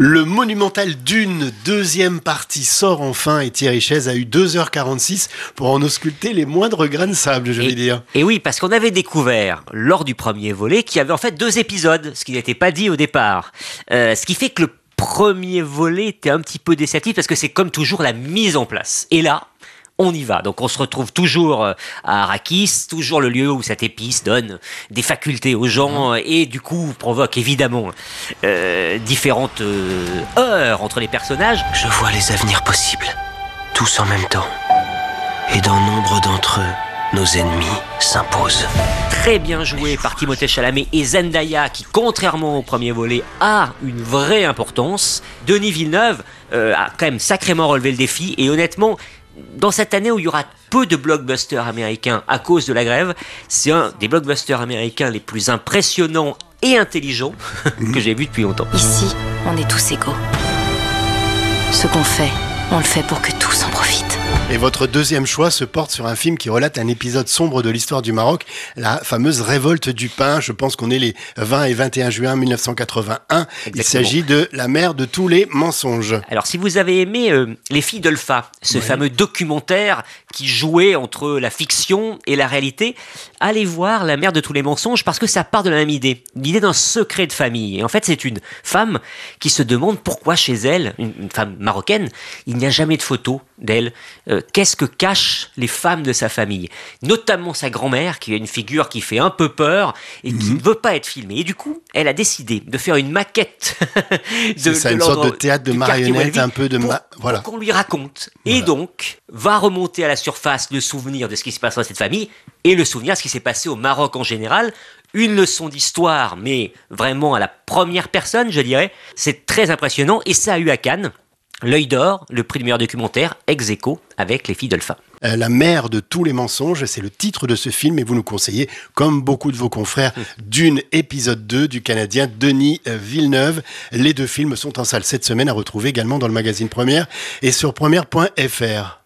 Le monumental Dune, deuxième partie, sort enfin et Thierry Chaise a eu 2h46 pour en ausculter les moindres grains de sable, je vais dire. Et oui, parce qu'on avait découvert lors du premier volet qu'il y avait en fait deux épisodes, ce qui n'était pas dit au départ. Euh, ce qui fait que le premier volet était un petit peu déceptif parce que c'est comme toujours la mise en place. Et là, on y va. Donc on se retrouve toujours euh, à Arrakis, toujours le lieu où cette épice donne des facultés aux gens mhm. et du coup provoque évidemment euh, différentes euh, heures entre les personnages. Je vois les avenirs possibles, tous en même temps. Et dans nombre d'entre eux, nos ennemis s'imposent. Très bien joué par Timothée Chalamet et Zendaya qui, contrairement au premier volet, a une vraie importance. Denis Villeneuve a quand même sacrément relevé le défi et honnêtement, dans cette année où il y aura peu de blockbusters américains à cause de la grève, c'est un des blockbusters américains les plus impressionnants et intelligents que j'ai vu depuis longtemps. Ici, on est tous égaux. Ce qu'on fait, on le fait pour que tous en profitent. Et votre deuxième choix se porte sur un film qui relate un épisode sombre de l'histoire du Maroc, la fameuse révolte du pain. Je pense qu'on est les 20 et 21 juin 1981. Il s'agit de La mère de tous les mensonges. Alors, si vous avez aimé euh, Les filles d'Olpha, ce fameux documentaire qui jouait entre la fiction et la réalité, allez voir La mère de tous les mensonges parce que ça part de la même idée, l'idée d'un secret de famille. Et en fait, c'est une femme qui se demande pourquoi chez elle, une, femme marocaine, il n'y a jamais de photos d'elle. Euh, qu'est-ce que cachent les femmes de sa famille? Notamment sa grand-mère, qui est une figure qui fait un peu peur et qui mhm. ne veut pas être filmée. Et du coup, elle a décidé de faire une maquette de, ça, une sorte de théâtre de marionnette, un peu de... voilà. Pour qu'on lui raconte. Et donc, va remonter à la surface le souvenir de ce qui se passe dans cette famille et le souvenir de ce qui s'est passé au Maroc en général. Une leçon d'histoire, mais vraiment à la première personne, je dirais. C'est très impressionnant et ça a eu à Cannes. L'œil d'or, le prix du meilleur documentaire, ex aequo avec les filles d'Alpha. Euh, la mère de tous les mensonges, c'est le titre de ce film et vous nous conseillez, comme beaucoup de vos confrères, d'une épisode 2 du Canadien Denis euh, Villeneuve. Les deux films sont en salle cette semaine à retrouver également dans le magazine Première et sur première.fr.